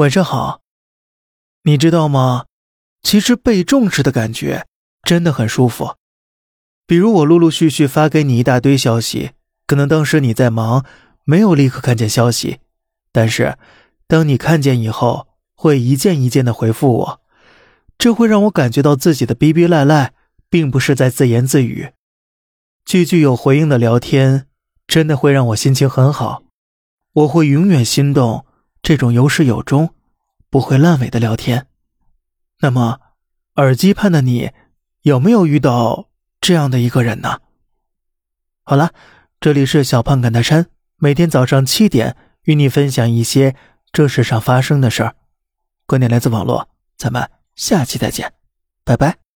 晚上好。你知道吗？其实被重视的感觉真的很舒服。比如我陆陆续续发给你一大堆消息，可能当时你在忙，没有立刻看见消息，但是当你看见以后，会一件一件的回复我，这会让我感觉到自己的逼逼赖赖，并不是在自言自语。句句有回应的聊天，真的会让我心情很好。我会永远心动这种有始有终。不会烂尾的聊天。那么，耳机畔的你，有没有遇到这样的一个人呢？好了，这里是小胖侃大山，每天早上七点与你分享一些这世上发生的事儿。观点来自网络，咱们下期再见，拜拜。